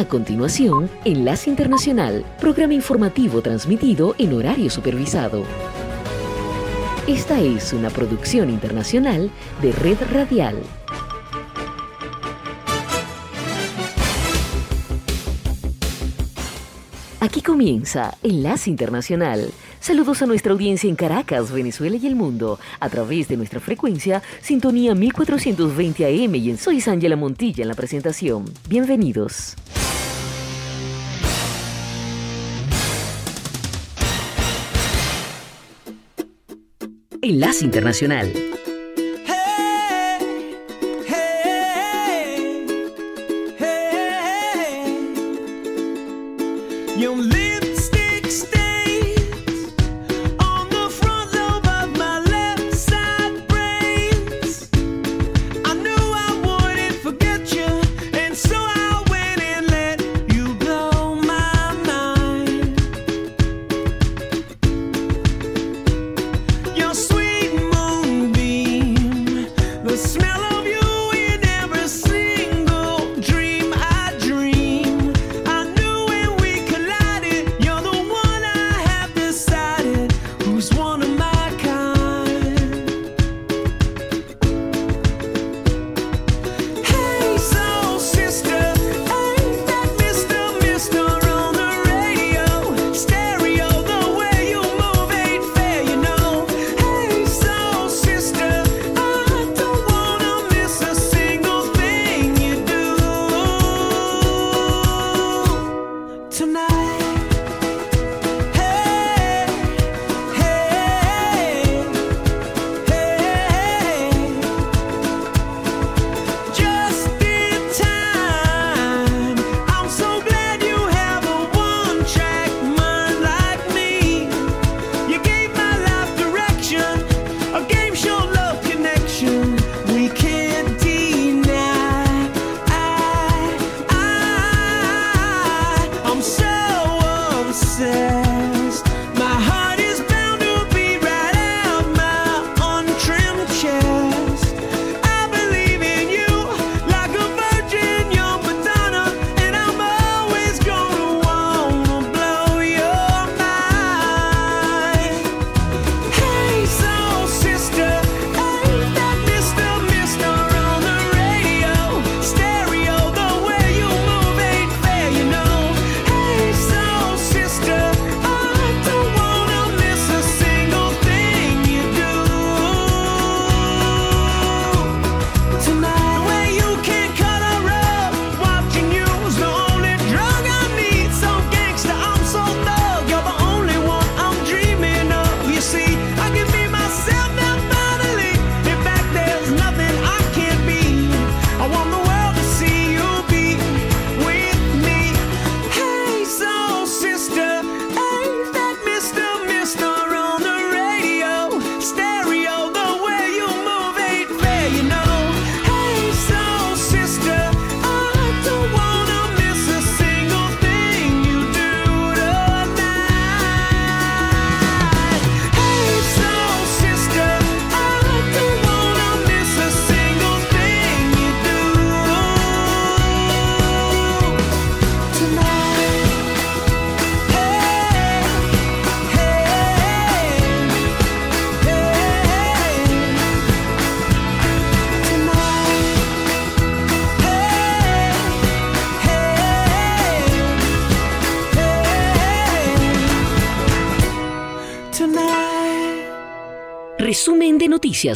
A continuación, Enlace Internacional, programa informativo transmitido en horario supervisado. Esta es una producción internacional de Red Radial. Aquí comienza Enlace Internacional. Saludos a nuestra audiencia en Caracas, Venezuela y el mundo, a través de nuestra frecuencia Sintonía 1420 AM y en Soy Ángela Montilla en la presentación. Bienvenidos. Enlace Internacional.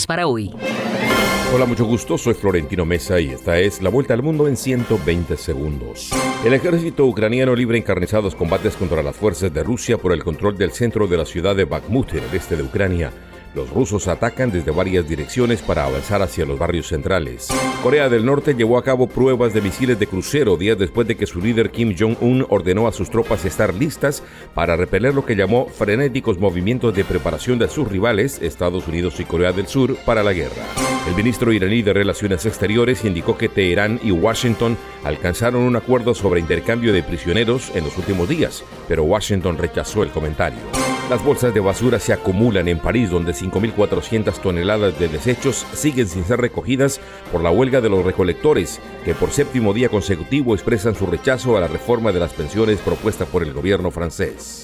Para hoy. Hola, mucho gusto. Soy Florentino Mesa y esta es la vuelta al mundo en 120 segundos. El ejército ucraniano libre encarnizados combates contra las fuerzas de Rusia por el control del centro de la ciudad de Bakhmut, en el este de Ucrania. Los rusos atacan desde varias direcciones para avanzar hacia los barrios centrales. Corea del Norte llevó a cabo pruebas de misiles de crucero días después de que su líder Kim Jong-un ordenó a sus tropas estar listas para repeler lo que llamó frenéticos movimientos de preparación de sus rivales, Estados Unidos y Corea del Sur, para la guerra. El ministro iraní de Relaciones Exteriores indicó que Teherán y Washington alcanzaron un acuerdo sobre intercambio de prisioneros en los últimos días, pero Washington rechazó el comentario. Las bolsas de basura se acumulan en París, donde 5.400 toneladas de desechos siguen sin ser recogidas por la huelga de los recolectores, que por séptimo día consecutivo expresan su rechazo a la reforma de las pensiones propuesta por el gobierno francés.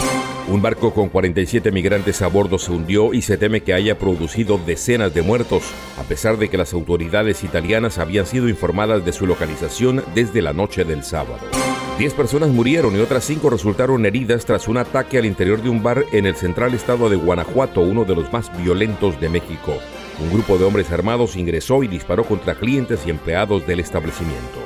Un barco con 47 migrantes a bordo se hundió y se teme que haya producido decenas de muertos, a pesar de que las autoridades italianas habían sido informadas de su localización desde la noche del sábado. Diez personas murieron y otras cinco resultaron heridas tras un ataque al interior de un bar en el central estado de Guanajuato, uno de los más violentos de México. Un grupo de hombres armados ingresó y disparó contra clientes y empleados del establecimiento.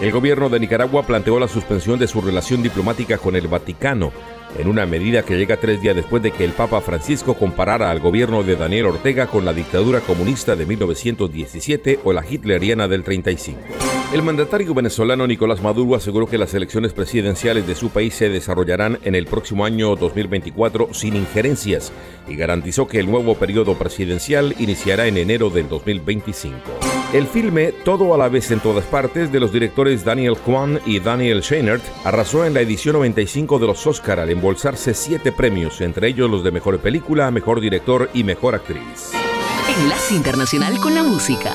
El gobierno de Nicaragua planteó la suspensión de su relación diplomática con el Vaticano, en una medida que llega tres días después de que el Papa Francisco comparara al gobierno de Daniel Ortega con la dictadura comunista de 1917 o la hitleriana del 35. El mandatario venezolano Nicolás Maduro aseguró que las elecciones presidenciales de su país se desarrollarán en el próximo año 2024 sin injerencias y garantizó que el nuevo periodo presidencial iniciará en enero del 2025. El filme Todo a la vez en todas partes de los directores Daniel Kwan y Daniel Scheinert arrasó en la edición 95 de los Oscar al embolsarse siete premios, entre ellos los de Mejor Película, Mejor Director y Mejor Actriz. Enlace Internacional con la Música.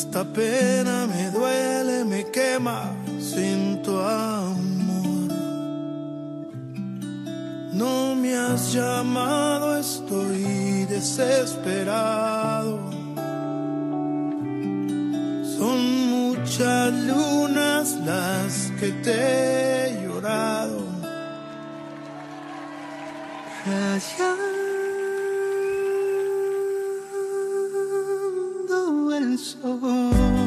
Esta pena me duele, me quema sin tu amor. No me has llamado, estoy desesperado. Son muchas lunas las que te he llorado. Rayando el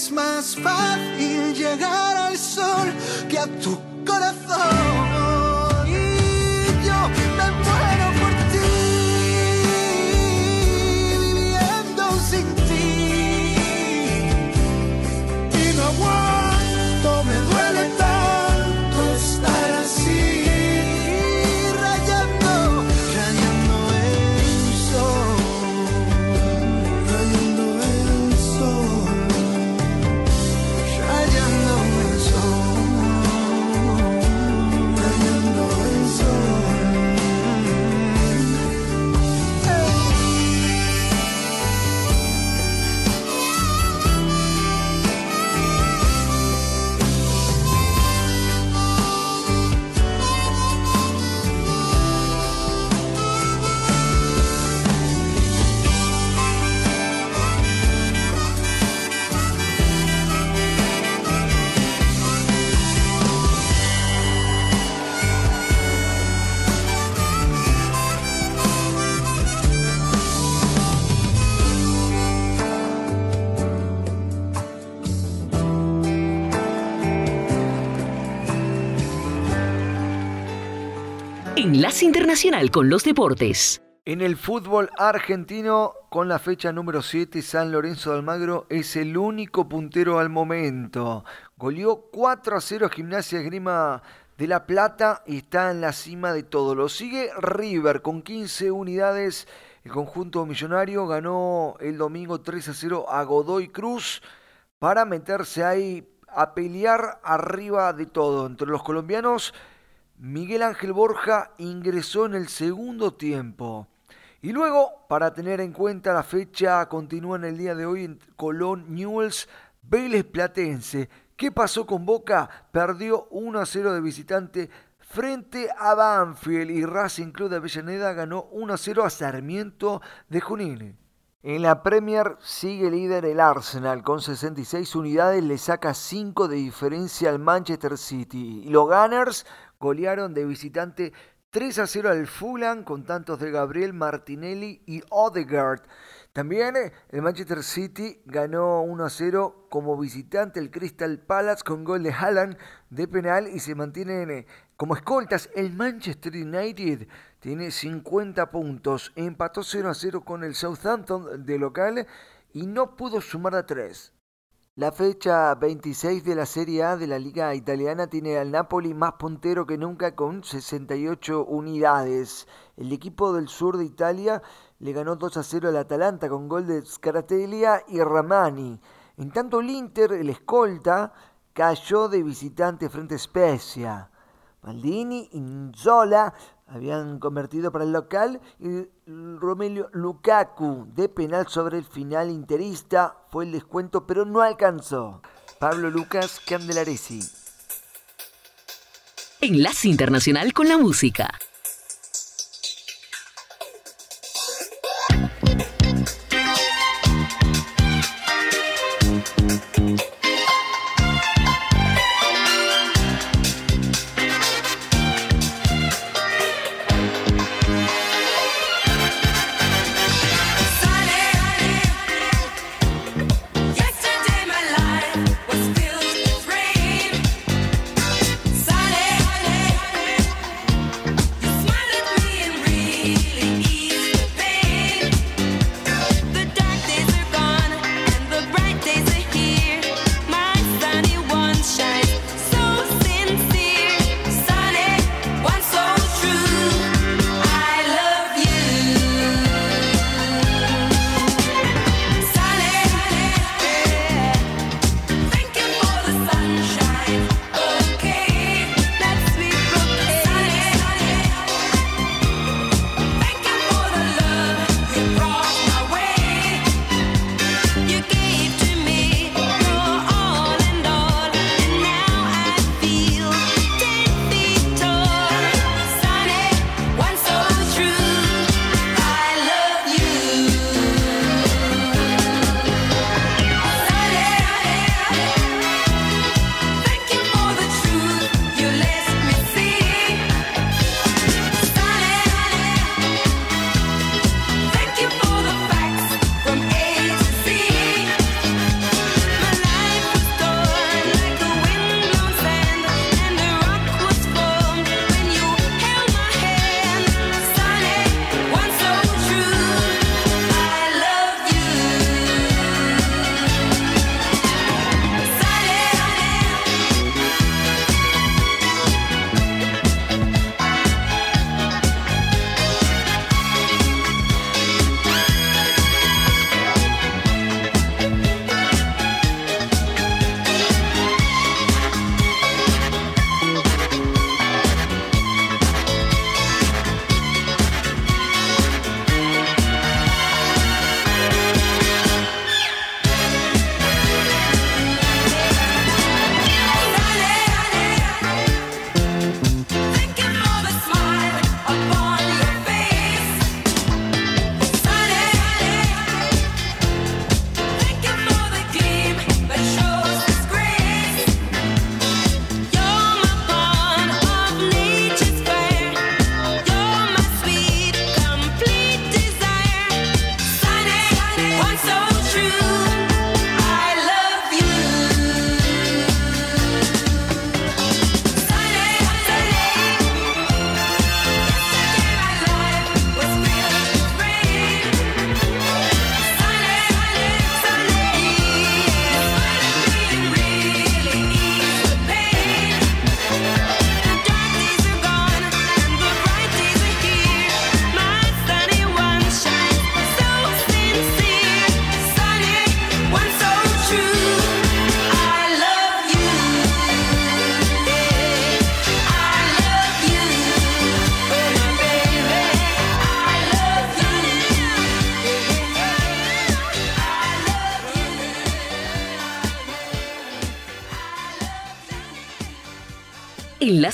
Es más fácil llegar al sol que a tu corazón. Internacional con los Deportes. En el fútbol argentino, con la fecha número 7, San Lorenzo de Almagro es el único puntero al momento. Goleó 4 a 0 a Gimnasia Grima de La Plata y está en la cima de todo. Lo sigue River con 15 unidades. El conjunto millonario ganó el domingo 3 a 0 a Godoy Cruz para meterse ahí a pelear arriba de todo. Entre los colombianos Miguel Ángel Borja ingresó en el segundo tiempo. Y luego, para tener en cuenta la fecha, continúa en el día de hoy en Colón Newells, Vélez Platense. ¿Qué pasó con Boca? Perdió 1 a 0 de visitante frente a Banfield y Racing Club de Avellaneda ganó 1 a 0 a Sarmiento de Junín. En la Premier sigue líder el Arsenal con 66 unidades, le saca 5 de diferencia al Manchester City. Y los Gunners golearon de visitante 3 a 0 al Fulham con tantos de Gabriel Martinelli y Odegaard. También eh, el Manchester City ganó 1 a 0 como visitante el Crystal Palace con gol de Haaland de penal y se mantienen eh, como escoltas. El Manchester United tiene 50 puntos, empató 0 a 0 con el Southampton de local y no pudo sumar a 3. La fecha 26 de la Serie A de la Liga Italiana tiene al Napoli más puntero que nunca con 68 unidades. El equipo del sur de Italia le ganó 2 a 0 al Atalanta con gol de Scaratellia y Ramani. En tanto el Inter, el escolta, cayó de visitante frente a Spezia. Maldini y Zola habían convertido para el local y Romelio Lukaku de penal sobre el final interista fue el descuento pero no alcanzó. Pablo Lucas Candelaresi. Enlace Internacional con la Música.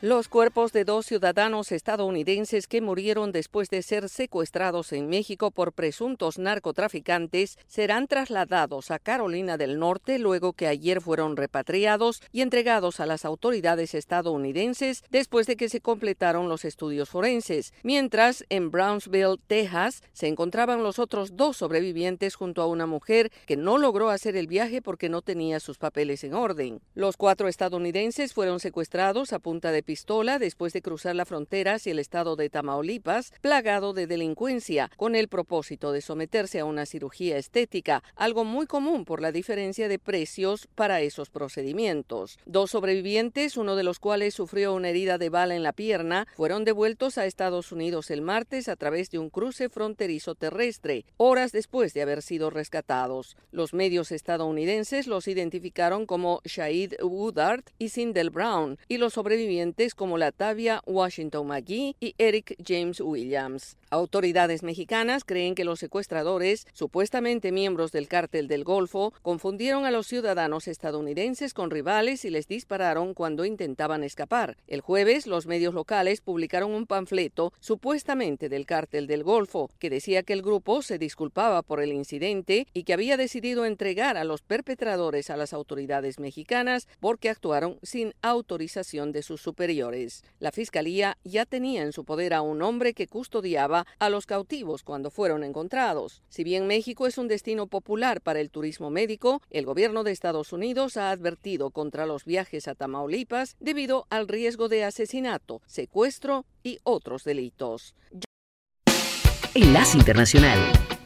Los cuerpos de dos ciudadanos estadounidenses que murieron después de ser secuestrados en México por presuntos narcotraficantes serán trasladados a Carolina del Norte luego que ayer fueron repatriados y entregados a las autoridades estadounidenses después de que se completaron los estudios forenses. Mientras, en Brownsville, Texas, se encontraban los otros dos sobrevivientes junto a una mujer que no logró hacer el viaje porque no tenía sus papeles en orden. Los cuatro estadounidenses fueron secuestrados a punta de pistola después de cruzar la frontera hacia el estado de Tamaulipas, plagado de delincuencia, con el propósito de someterse a una cirugía estética, algo muy común por la diferencia de precios para esos procedimientos. Dos sobrevivientes, uno de los cuales sufrió una herida de bala en la pierna, fueron devueltos a Estados Unidos el martes a través de un cruce fronterizo terrestre, horas después de haber sido rescatados. Los medios estadounidenses los identificaron como Shahid Woodard y Sindel Brown, y los sobrevivientes como Latavia Washington McGee y Eric James Williams. Autoridades mexicanas creen que los secuestradores, supuestamente miembros del cártel del Golfo, confundieron a los ciudadanos estadounidenses con rivales y les dispararon cuando intentaban escapar. El jueves, los medios locales publicaron un panfleto supuestamente del cártel del Golfo que decía que el grupo se disculpaba por el incidente y que había decidido entregar a los perpetradores a las autoridades mexicanas porque actuaron sin autorización de sus superiores. La fiscalía ya tenía en su poder a un hombre que custodiaba a los cautivos cuando fueron encontrados. Si bien México es un destino popular para el turismo médico, el gobierno de Estados Unidos ha advertido contra los viajes a Tamaulipas debido al riesgo de asesinato, secuestro y otros delitos. Enlace Internacional.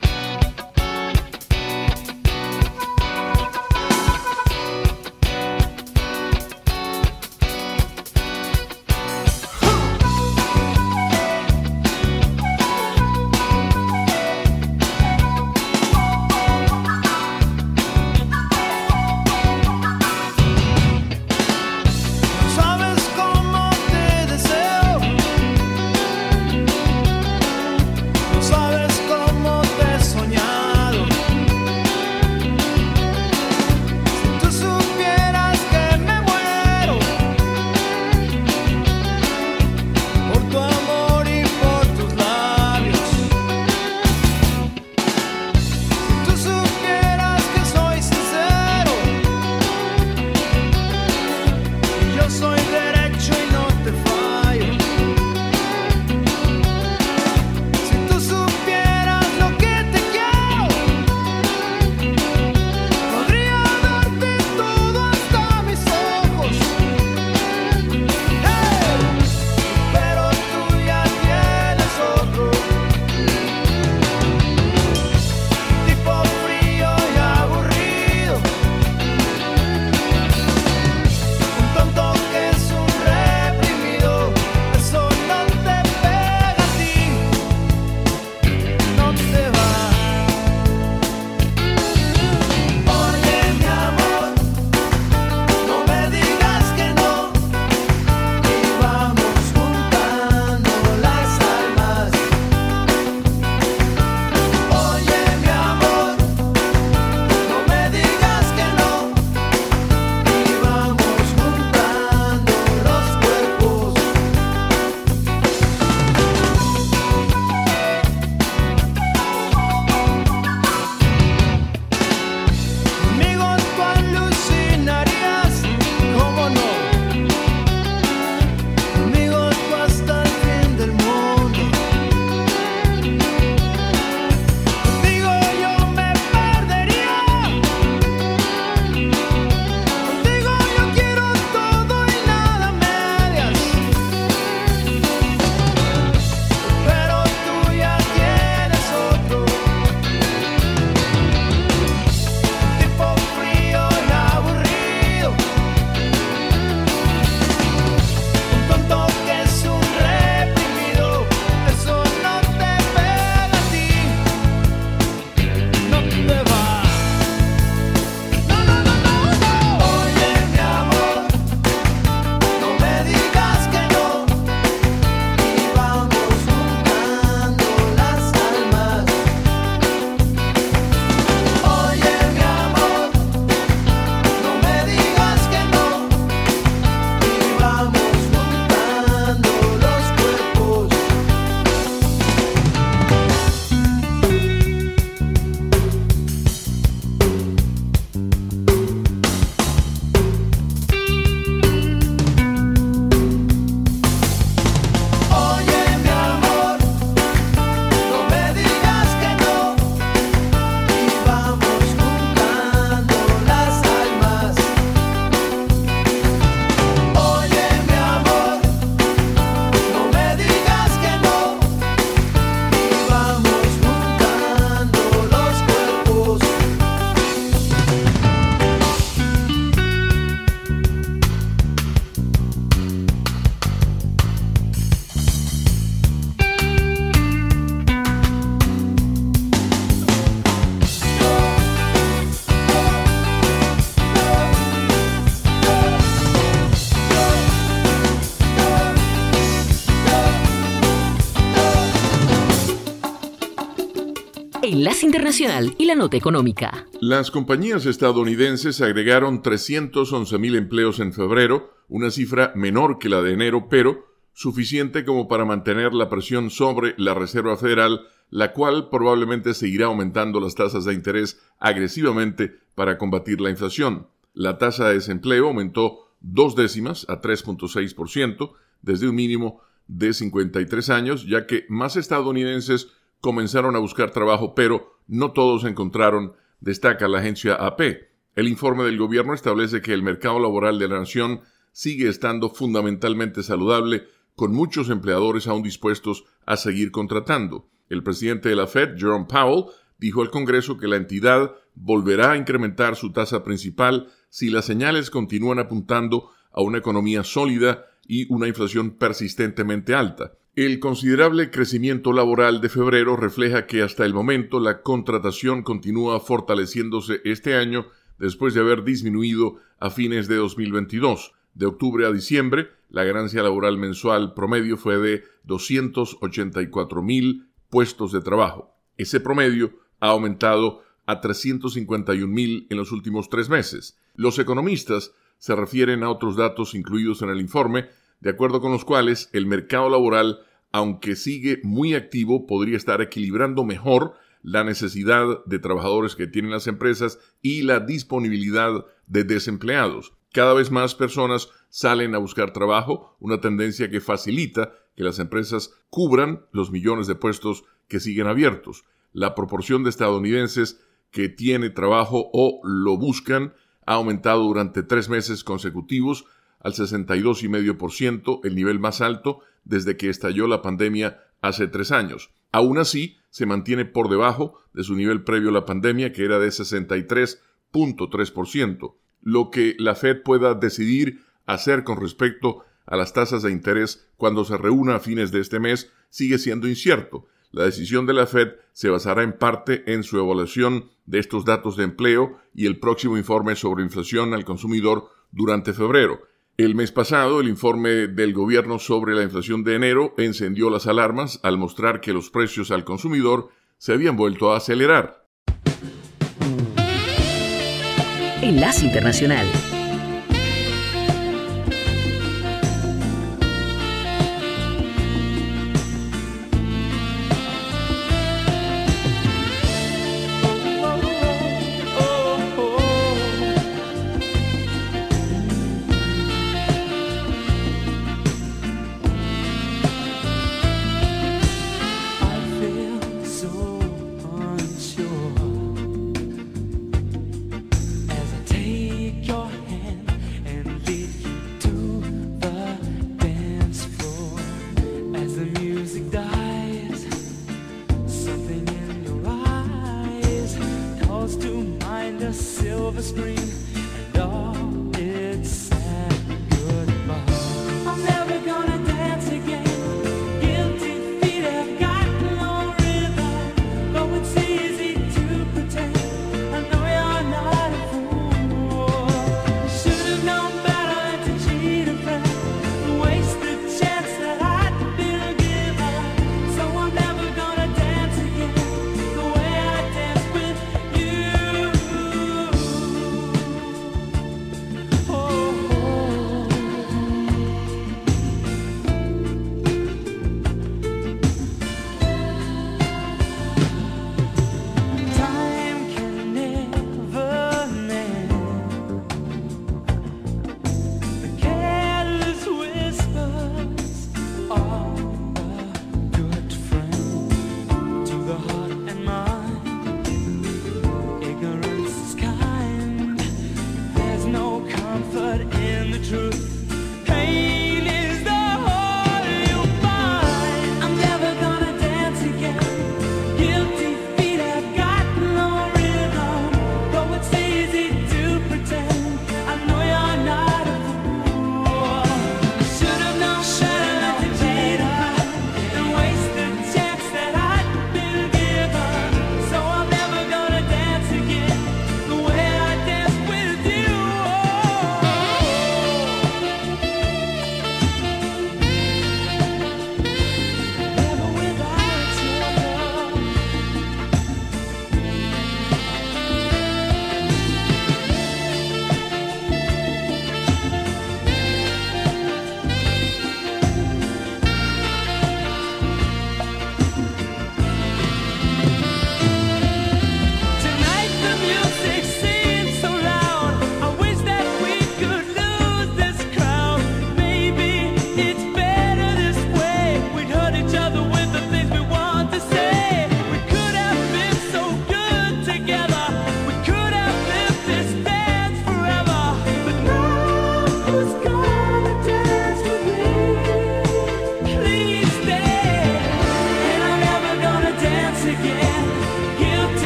Y la Nota Económica. Las compañías estadounidenses agregaron 311 mil empleos en febrero, una cifra menor que la de enero, pero suficiente como para mantener la presión sobre la Reserva Federal, la cual probablemente seguirá aumentando las tasas de interés agresivamente para combatir la inflación. La tasa de desempleo aumentó dos décimas a 3.6% desde un mínimo de 53 años, ya que más estadounidenses comenzaron a buscar trabajo, pero no todos encontraron, destaca la agencia AP. El informe del gobierno establece que el mercado laboral de la nación sigue estando fundamentalmente saludable, con muchos empleadores aún dispuestos a seguir contratando. El presidente de la Fed, Jerome Powell, dijo al Congreso que la entidad volverá a incrementar su tasa principal si las señales continúan apuntando a una economía sólida y una inflación persistentemente alta. El considerable crecimiento laboral de febrero refleja que hasta el momento la contratación continúa fortaleciéndose este año después de haber disminuido a fines de 2022. De octubre a diciembre, la ganancia laboral mensual promedio fue de 284 mil puestos de trabajo. Ese promedio ha aumentado a 351 mil en los últimos tres meses. Los economistas se refieren a otros datos incluidos en el informe, de acuerdo con los cuales el mercado laboral, aunque sigue muy activo, podría estar equilibrando mejor la necesidad de trabajadores que tienen las empresas y la disponibilidad de desempleados. Cada vez más personas salen a buscar trabajo, una tendencia que facilita que las empresas cubran los millones de puestos que siguen abiertos. La proporción de estadounidenses que tiene trabajo o lo buscan ha aumentado durante tres meses consecutivos al 62,5%, el nivel más alto desde que estalló la pandemia hace tres años. Aún así, se mantiene por debajo de su nivel previo a la pandemia, que era de 63.3%. Lo que la Fed pueda decidir hacer con respecto a las tasas de interés cuando se reúna a fines de este mes sigue siendo incierto. La decisión de la Fed se basará en parte en su evaluación de estos datos de empleo y el próximo informe sobre inflación al consumidor durante febrero. El mes pasado, el informe del gobierno sobre la inflación de enero encendió las alarmas al mostrar que los precios al consumidor se habían vuelto a acelerar. Enlace Internacional.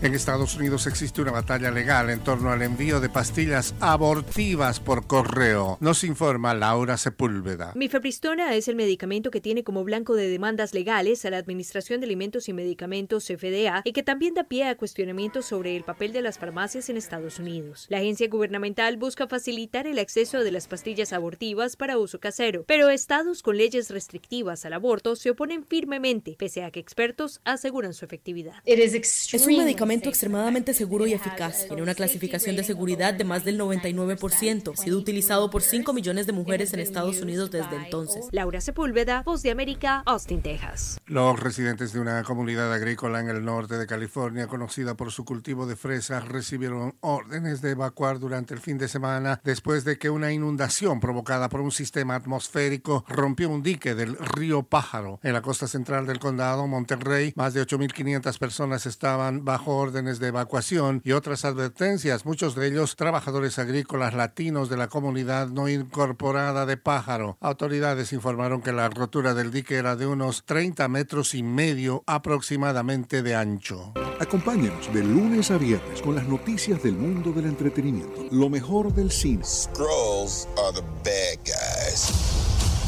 En Estados Unidos existe una batalla legal en torno al envío de pastillas abortivas por correo. Nos informa Laura Sepúlveda. Mifepristona es el medicamento que tiene como blanco de demandas legales a la Administración de Alimentos y Medicamentos FDA y que también da pie a cuestionamientos sobre el papel de las farmacias en Estados Unidos. La agencia gubernamental busca facilitar el acceso de las pastillas abortivas para uso casero, pero estados con leyes restrictivas al aborto se oponen firmemente, pese a que expertos aseguran su efectividad. Es un medicamento extremadamente seguro y eficaz. Tiene una clasificación de seguridad de más del 99%. Ha sido utilizado por 5 millones de mujeres en Estados Unidos desde entonces. Laura Sepúlveda, Voz de América, Austin, Texas. Los residentes de una comunidad agrícola en el norte de California, conocida por su cultivo de fresas, recibieron órdenes de evacuar durante el fin de semana después de que una inundación provocada por un sistema atmosférico rompió un dique del río Pájaro. En la costa central del condado, Monterrey, más de 8.500 personas estaban bajo órdenes de evacuación y otras advertencias, muchos de ellos trabajadores agrícolas latinos de la comunidad no incorporada de Pájaro. Autoridades informaron que la rotura del dique era de unos 30 metros y medio aproximadamente de ancho. Acompáñenos de lunes a viernes con las noticias del mundo del entretenimiento, lo mejor del cine. Scrolls are the bad guys.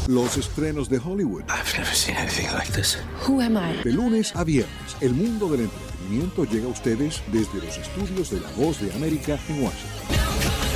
Los estrenos de Hollywood. I've never seen anything like this. Who am I? De lunes a viernes, el mundo del entretenimiento llega a ustedes desde los estudios de La Voz de América en Washington.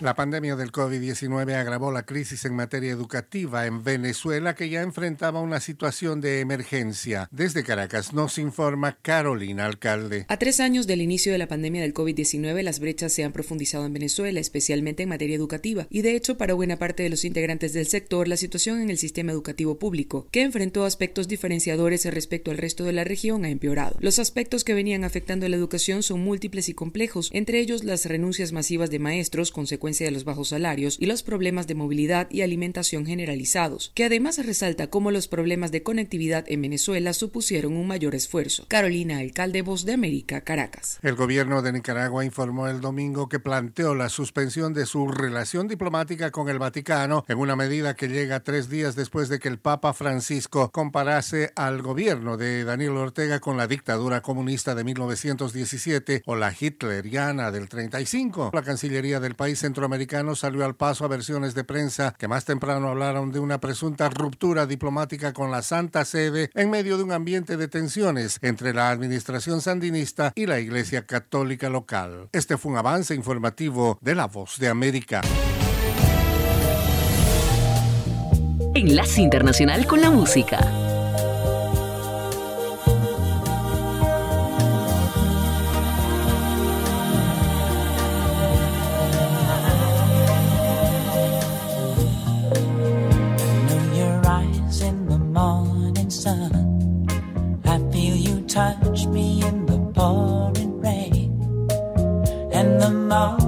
La pandemia del COVID-19 agravó la crisis en materia educativa en Venezuela, que ya enfrentaba una situación de emergencia. Desde Caracas nos informa Carolina Alcalde. A tres años del inicio de la pandemia del COVID-19, las brechas se han profundizado en Venezuela, especialmente en materia educativa, y de hecho, para buena parte de los integrantes del sector, la situación en el sistema educativo público, que enfrentó aspectos diferenciadores respecto al resto de la región, ha empeorado. Los aspectos que venían afectando a la educación son múltiples y complejos, entre ellos las renuncias masivas de maestros, consecuencia de los bajos salarios y los problemas de movilidad y alimentación generalizados, que además resalta cómo los problemas de conectividad en Venezuela supusieron un mayor esfuerzo. Carolina, alcalde Voz de América, Caracas. El gobierno de Nicaragua informó el domingo que planteó la suspensión de su relación diplomática con el Vaticano en una medida que llega tres días después de que el Papa Francisco comparase al gobierno de Daniel Ortega con la dictadura comunista de 1917 o la hitleriana del 35. La Cancillería del país centroamericano salió al paso a versiones de prensa que más temprano hablaron de una presunta ruptura diplomática con la Santa Sede en medio de un ambiente de tensiones entre la administración sandinista y la Iglesia Católica local. Este fue un avance informativo de La Voz de América. Enlace Internacional con la Música. now.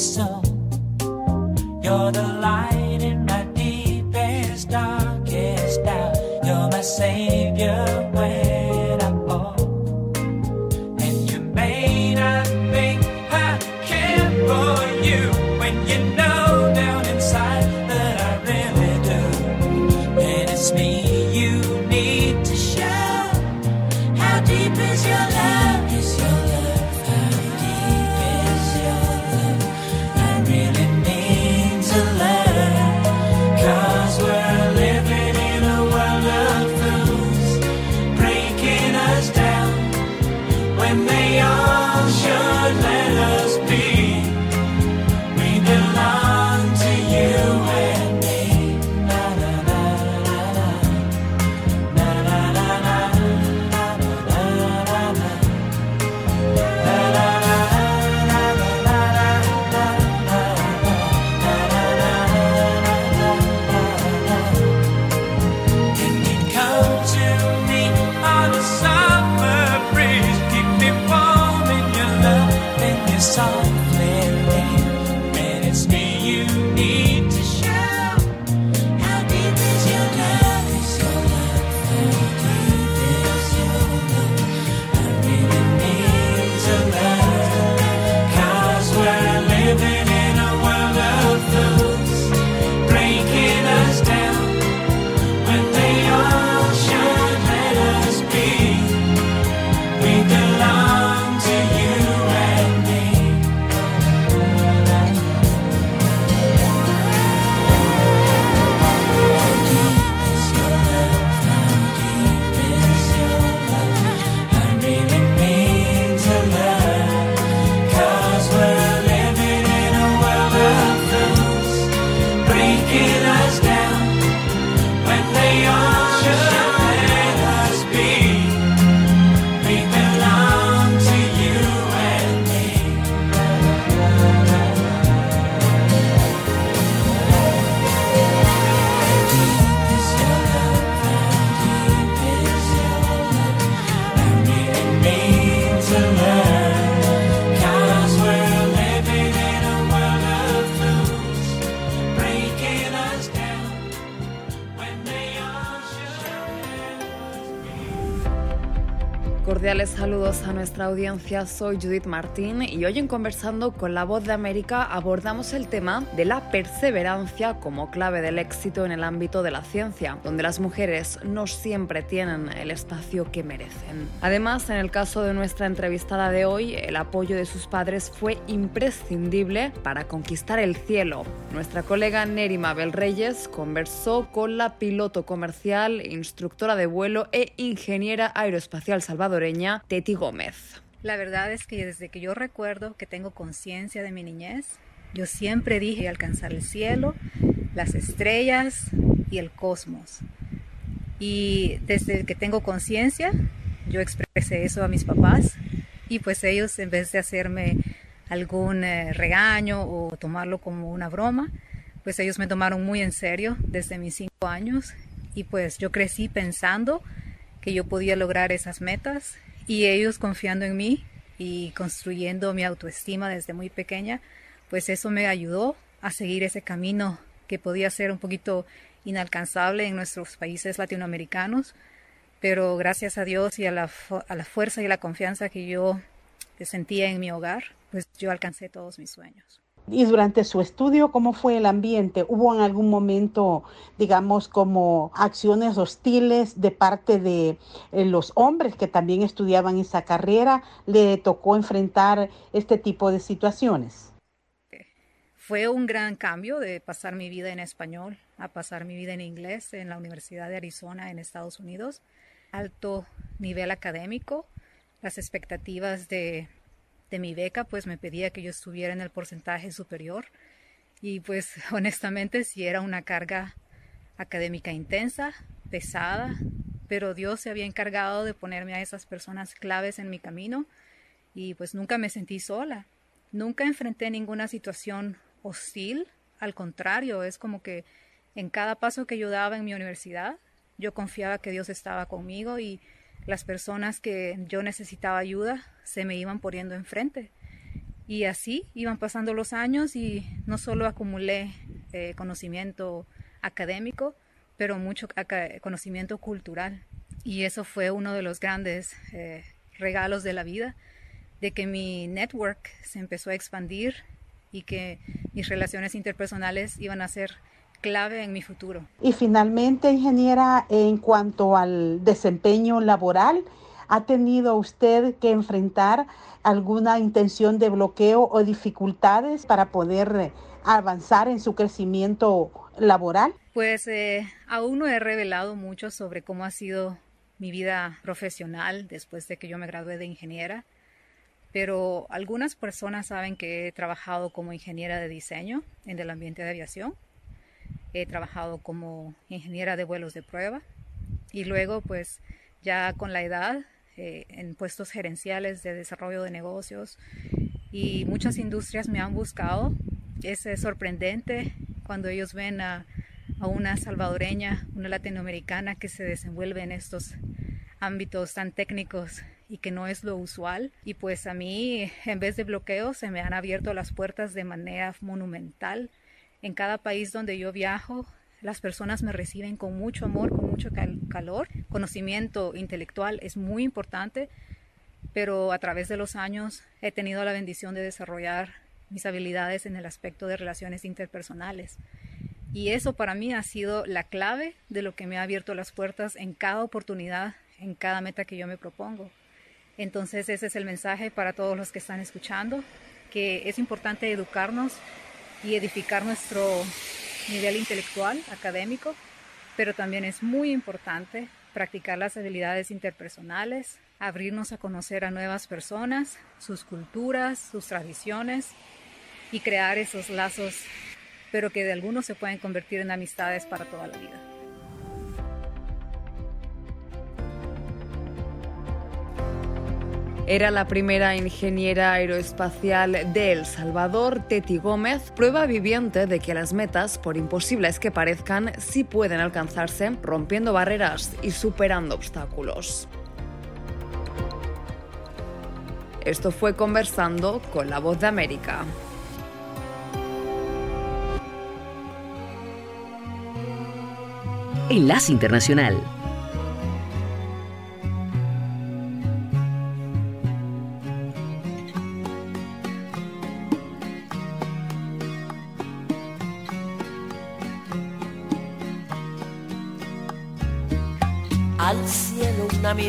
Soul. You're the light nuestra audiencia, soy Judith Martín y hoy en Conversando con la Voz de América abordamos el tema de la perseverancia como clave del éxito en el ámbito de la ciencia, donde las mujeres no siempre tienen el espacio que merecen. Además, en el caso de nuestra entrevistada de hoy, el apoyo de sus padres fue imprescindible para conquistar el cielo. Nuestra colega Neri Mabel Reyes conversó con la piloto comercial, instructora de vuelo e ingeniera aeroespacial salvadoreña Teti Gómez. La verdad es que desde que yo recuerdo que tengo conciencia de mi niñez, yo siempre dije alcanzar el cielo, las estrellas y el cosmos. Y desde que tengo conciencia, yo expresé eso a mis papás y pues ellos en vez de hacerme algún eh, regaño o tomarlo como una broma, pues ellos me tomaron muy en serio desde mis cinco años y pues yo crecí pensando que yo podía lograr esas metas y ellos confiando en mí y construyendo mi autoestima desde muy pequeña, pues eso me ayudó a seguir ese camino que podía ser un poquito inalcanzable en nuestros países latinoamericanos, pero gracias a Dios y a la, a fuerza y la confianza que yo sentía en mi hogar, pues yo alcancé todos mis sueños. Y durante su estudio, ¿cómo fue el ambiente? ¿Hubo en algún momento, digamos, como acciones hostiles de parte de eh, los hombres que también estudiaban esa carrera? ¿Le tocó enfrentar este tipo de situaciones? Fue un gran cambio de pasar mi vida en español a pasar mi vida en inglés en la Universidad de Arizona en Estados Unidos. Alto nivel académico, las expectativas de de mi beca, pues me pedía que yo estuviera en el porcentaje superior. Y pues honestamente sí era una carga académica intensa, pesada, pero Dios se había encargado de ponerme a esas personas claves en mi camino y pues nunca me sentí sola. Nunca enfrenté ninguna situación hostil, al contrario, es como que en cada paso que yo daba en mi universidad, yo confiaba que Dios estaba conmigo y las personas que yo necesitaba ayuda se me iban poniendo enfrente. Y así iban pasando los años y no solo acumulé eh, conocimiento académico, pero mucho conocimiento cultural. Y eso fue uno de los grandes eh, regalos de la vida, de que mi network se empezó a expandir y que mis relaciones interpersonales iban a ser clave en mi futuro. Y finalmente, ingeniera, en cuanto al desempeño laboral, ¿ha tenido usted que enfrentar alguna intención de bloqueo o dificultades para poder avanzar en su crecimiento laboral? Pues eh, aún no he revelado mucho sobre cómo ha sido mi vida profesional después de que yo me gradué de ingeniera, pero algunas personas saben que he trabajado como ingeniera de diseño en el ambiente de aviación he trabajado como ingeniera de vuelos de prueba y luego pues ya con la edad eh, en puestos gerenciales de desarrollo de negocios y muchas industrias me han buscado. Es sorprendente cuando ellos ven a, a una salvadoreña, una latinoamericana que se desenvuelve en estos ámbitos tan técnicos y que no es lo usual. Y pues a mí, en vez de bloqueo, se me han abierto las puertas de manera monumental en cada país donde yo viajo, las personas me reciben con mucho amor, con mucho calor. Conocimiento intelectual es muy importante, pero a través de los años he tenido la bendición de desarrollar mis habilidades en el aspecto de relaciones interpersonales. Y eso para mí ha sido la clave de lo que me ha abierto las puertas en cada oportunidad, en cada meta que yo me propongo. Entonces ese es el mensaje para todos los que están escuchando, que es importante educarnos y edificar nuestro nivel intelectual, académico, pero también es muy importante practicar las habilidades interpersonales, abrirnos a conocer a nuevas personas, sus culturas, sus tradiciones y crear esos lazos, pero que de algunos se pueden convertir en amistades para toda la vida. Era la primera ingeniera aeroespacial de El Salvador, Teti Gómez, prueba viviente de que las metas, por imposibles que parezcan, sí pueden alcanzarse rompiendo barreras y superando obstáculos. Esto fue conversando con la voz de América. Enlace Internacional.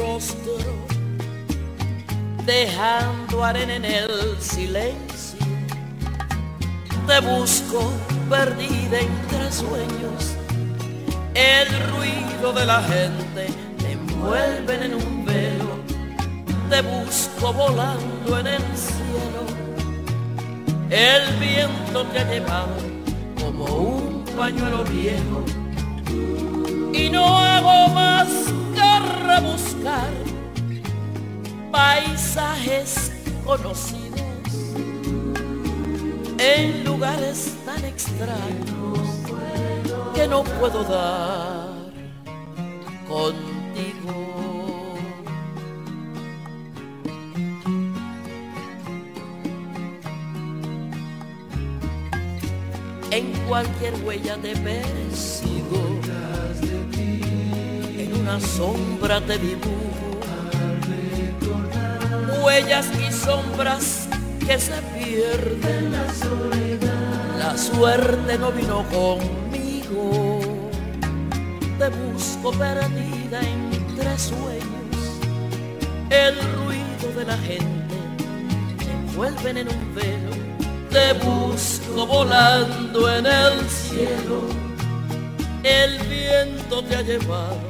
rostro, dejando arena en el silencio. Te busco perdida entre sueños, el ruido de la gente te envuelven en un velo. Te busco volando en el cielo, el viento te ha llevado como un pañuelo viejo y no hago más rebuscar paisajes conocidos en lugares tan extraños que no puedo dar contigo. En cualquier huella persigo, en una sombra te dibujo, huellas y sombras que se pierden. La soledad, la suerte no vino conmigo, te busco perdida entre sueños, el ruido de la gente te envuelven en un velo te busco volando en el cielo. El viento te ha llevado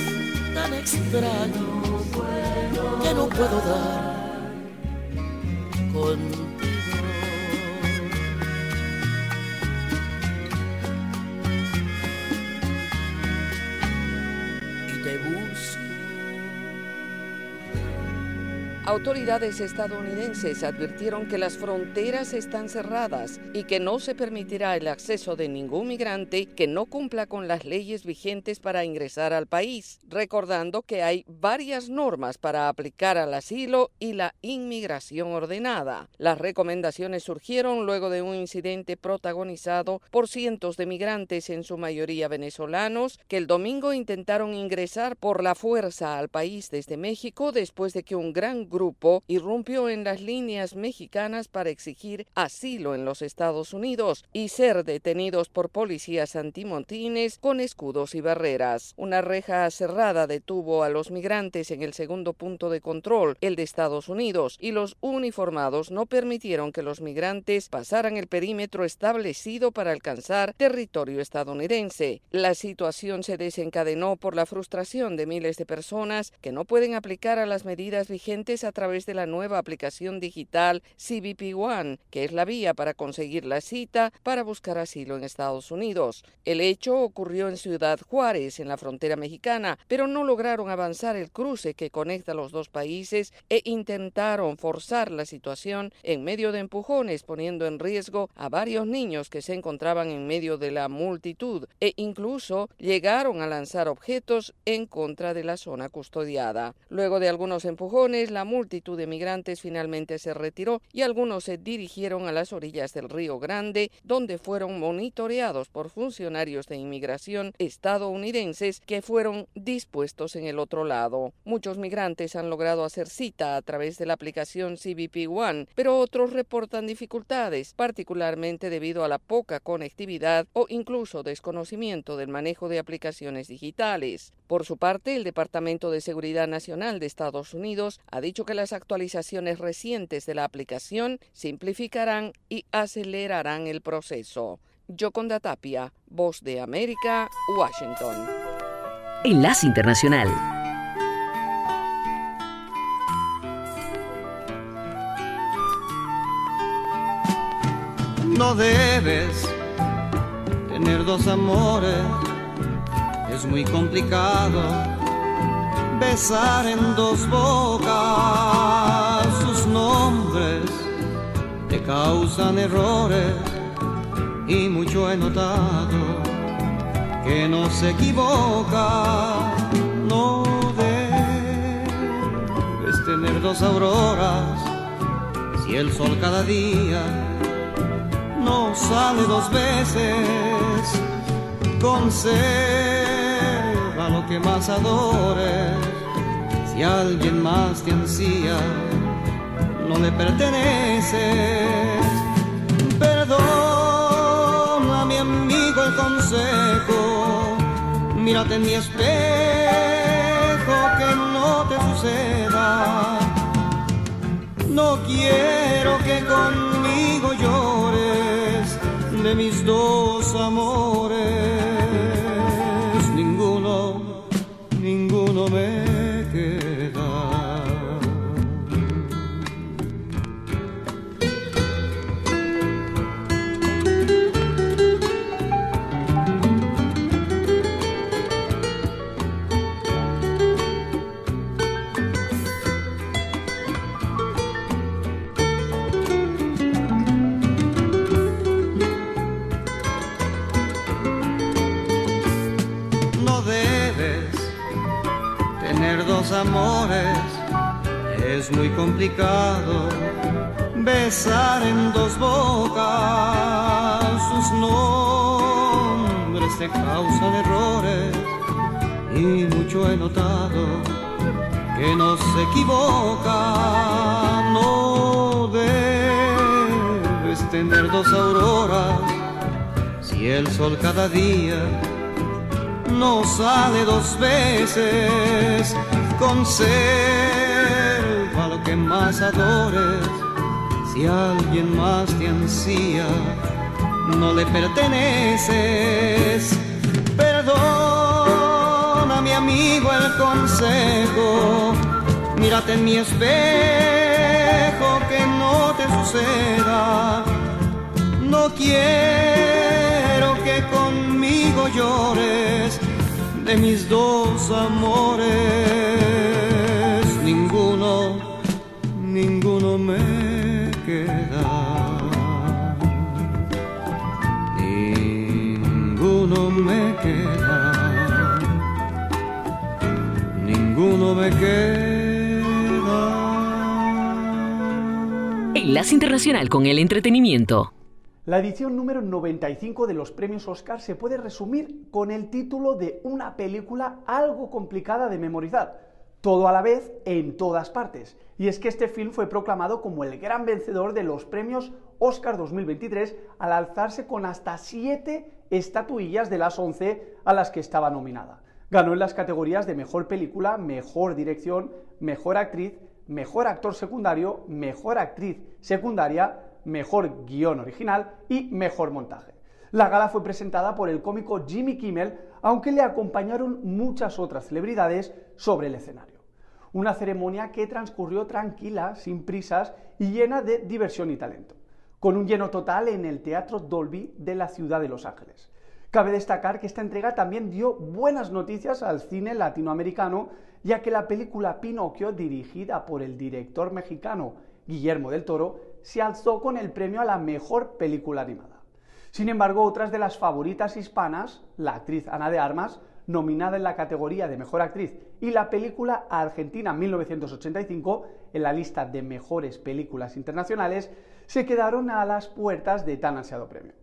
tan extraños que no puedo dar contigo. Autoridades estadounidenses advirtieron que las fronteras están cerradas y que no se permitirá el acceso de ningún migrante que no cumpla con las leyes vigentes para ingresar al país, recordando que hay varias normas para aplicar al asilo y la inmigración ordenada. Las recomendaciones surgieron luego de un incidente protagonizado por cientos de migrantes, en su mayoría venezolanos, que el domingo intentaron ingresar por la fuerza al país desde México después de que un gran grupo irrumpió en las líneas mexicanas para exigir asilo en los Estados Unidos y ser detenidos por policías antimontines con escudos y barreras. Una reja cerrada detuvo a los migrantes en el segundo punto de control, el de Estados Unidos, y los uniformados no permitieron que los migrantes pasaran el perímetro establecido para alcanzar territorio estadounidense. La situación se desencadenó por la frustración de miles de personas que no pueden aplicar a las medidas vigentes a través de la nueva aplicación digital CBP One, que es la vía para conseguir la cita para buscar asilo en Estados Unidos. El hecho ocurrió en Ciudad Juárez, en la frontera mexicana, pero no lograron avanzar el cruce que conecta los dos países e intentaron forzar la situación en medio de empujones, poniendo en riesgo a varios niños que se encontraban en medio de la multitud e incluso llegaron a lanzar objetos en contra de la zona custodiada. Luego de algunos empujones, la multitud de migrantes finalmente se retiró y algunos se dirigieron a las orillas del Río Grande, donde fueron monitoreados por funcionarios de inmigración estadounidenses que fueron dispuestos en el otro lado. Muchos migrantes han logrado hacer cita a través de la aplicación CBP One, pero otros reportan dificultades, particularmente debido a la poca conectividad o incluso desconocimiento del manejo de aplicaciones digitales. Por su parte, el Departamento de Seguridad Nacional de Estados Unidos ha dicho que las actualizaciones recientes de la aplicación simplificarán y acelerarán el proceso. Yoconda Tapia, Voz de América, Washington. Enlace Internacional. No debes tener dos amores, es muy complicado besar en dos bocas. Sus nombres te causan errores y mucho he notado que no se equivoca. No debes tener dos auroras. Si el sol cada día no sale dos veces con ser Conserva lo que más adores. Si alguien más te ansía, no le perteneces. Perdona, mi amigo, el consejo. Mírate en mi espejo, que no te suceda. No quiero que conmigo llores de mis dos amores. Amores, es muy complicado besar en dos bocas. Sus nombres te causan errores y mucho he notado que no se equivoca. No debes tener dos auroras si el sol cada día no sale dos veces. Conserva lo que más adores. Si alguien más te ansía, no le perteneces. Perdona, mi amigo, el consejo. Mírate en mi espejo, que no te suceda. No quiero que conmigo llores de mis dos amores. Ninguno, ninguno me queda. Ninguno me queda. Ninguno me queda. Enlace Internacional con el Entretenimiento. La edición número 95 de los premios Oscar se puede resumir con el título de una película algo complicada de memorizar, todo a la vez en todas partes. Y es que este film fue proclamado como el gran vencedor de los premios Oscar 2023 al alzarse con hasta 7 estatuillas de las 11 a las que estaba nominada. Ganó en las categorías de mejor película, mejor dirección, mejor actriz, mejor actor secundario, mejor actriz secundaria, mejor guion original y mejor montaje. La gala fue presentada por el cómico Jimmy Kimmel, aunque le acompañaron muchas otras celebridades sobre el escenario. Una ceremonia que transcurrió tranquila, sin prisas y llena de diversión y talento, con un lleno total en el Teatro Dolby de la ciudad de Los Ángeles. Cabe destacar que esta entrega también dio buenas noticias al cine latinoamericano, ya que la película Pinocchio, dirigida por el director mexicano Guillermo del Toro, se alzó con el premio a la mejor película animada. Sin embargo, otras de las favoritas hispanas, la actriz Ana de Armas, nominada en la categoría de Mejor Actriz, y la película Argentina 1985, en la lista de mejores películas internacionales, se quedaron a las puertas de tan ansiado premio.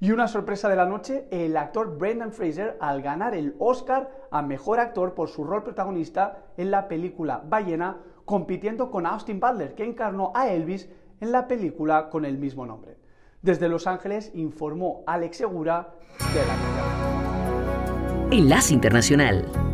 Y una sorpresa de la noche, el actor Brendan Fraser al ganar el Oscar a Mejor Actor por su rol protagonista en la película Ballena, compitiendo con Austin Butler, que encarnó a Elvis en la película con el mismo nombre. Desde Los Ángeles informó Alex Segura de la. Enlace Internacional.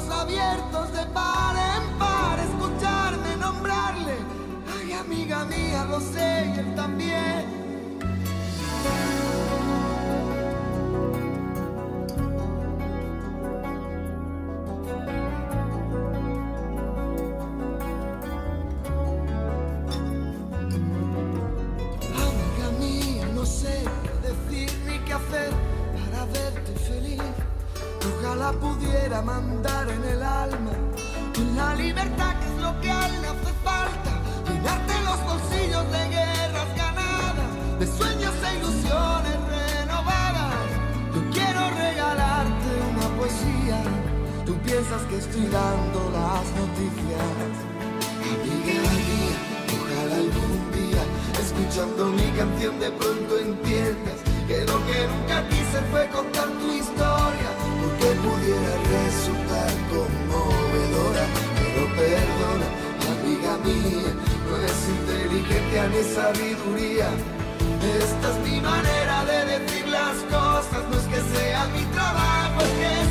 abiertos de par en par, escucharme nombrarle. Ay, amiga mía, lo sé, y él también. Ojalá pudiera mandar en el alma con la libertad que es lo que a él hace falta. Llenarte los bolsillos de guerras ganadas, de sueños e ilusiones renovadas. Yo quiero regalarte una poesía. Tú piensas que estoy dando las noticias. Amiga mía, ojalá algún día, escuchando mi canción, de pronto entiendas que lo que nunca quise fue contar tu pudiera resultar conmovedora. Pero perdona, amiga mía, no es inteligencia ni sabiduría. Esta es mi manera de decir las cosas, no es que sea mi trabajo, es que es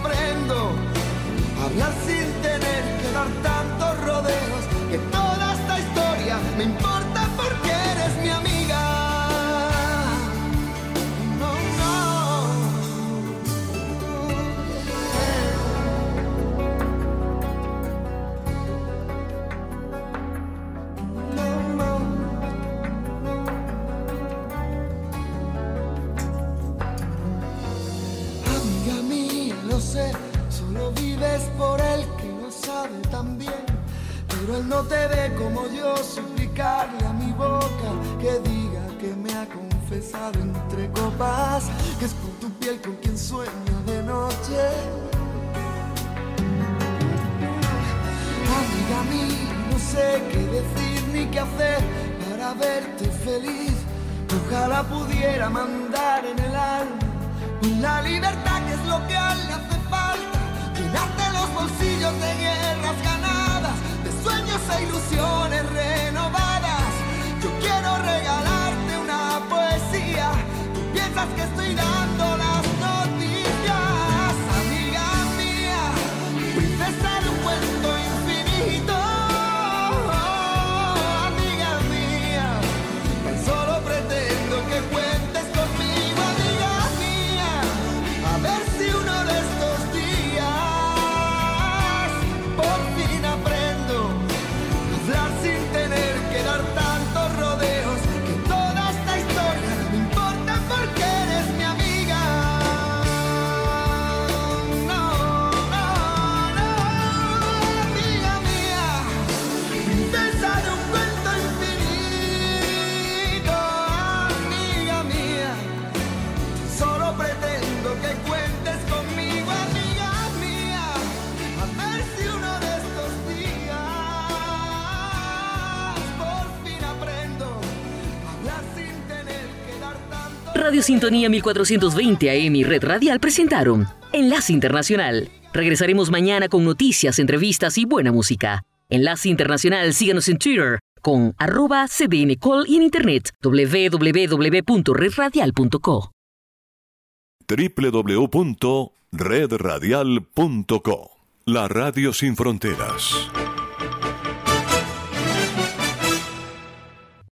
aprendo hablar sin tener que dar tantos rodeos, que toda esta historia me importa no te ve como yo, suplicarle a mi boca que diga que me ha confesado entre copas, que es por tu piel con quien sueña de noche. Amiga mía, no sé qué decir ni qué hacer para verte feliz. Ojalá pudiera mandar en el alma la libertad que es lo que a él le hace falta. Llenarte los bolsillos de guerras ganadas, de sueños e ilusiones renovadas. Yo quiero regalarte una poesía. Piensas que estoy dando Radio Sintonía 1420 AM y Red Radial presentaron Enlace Internacional. Regresaremos mañana con noticias, entrevistas y buena música. Enlace Internacional, síganos en Twitter con arroba cdncall y en internet www.redradial.co. www.redradial.co La Radio Sin Fronteras.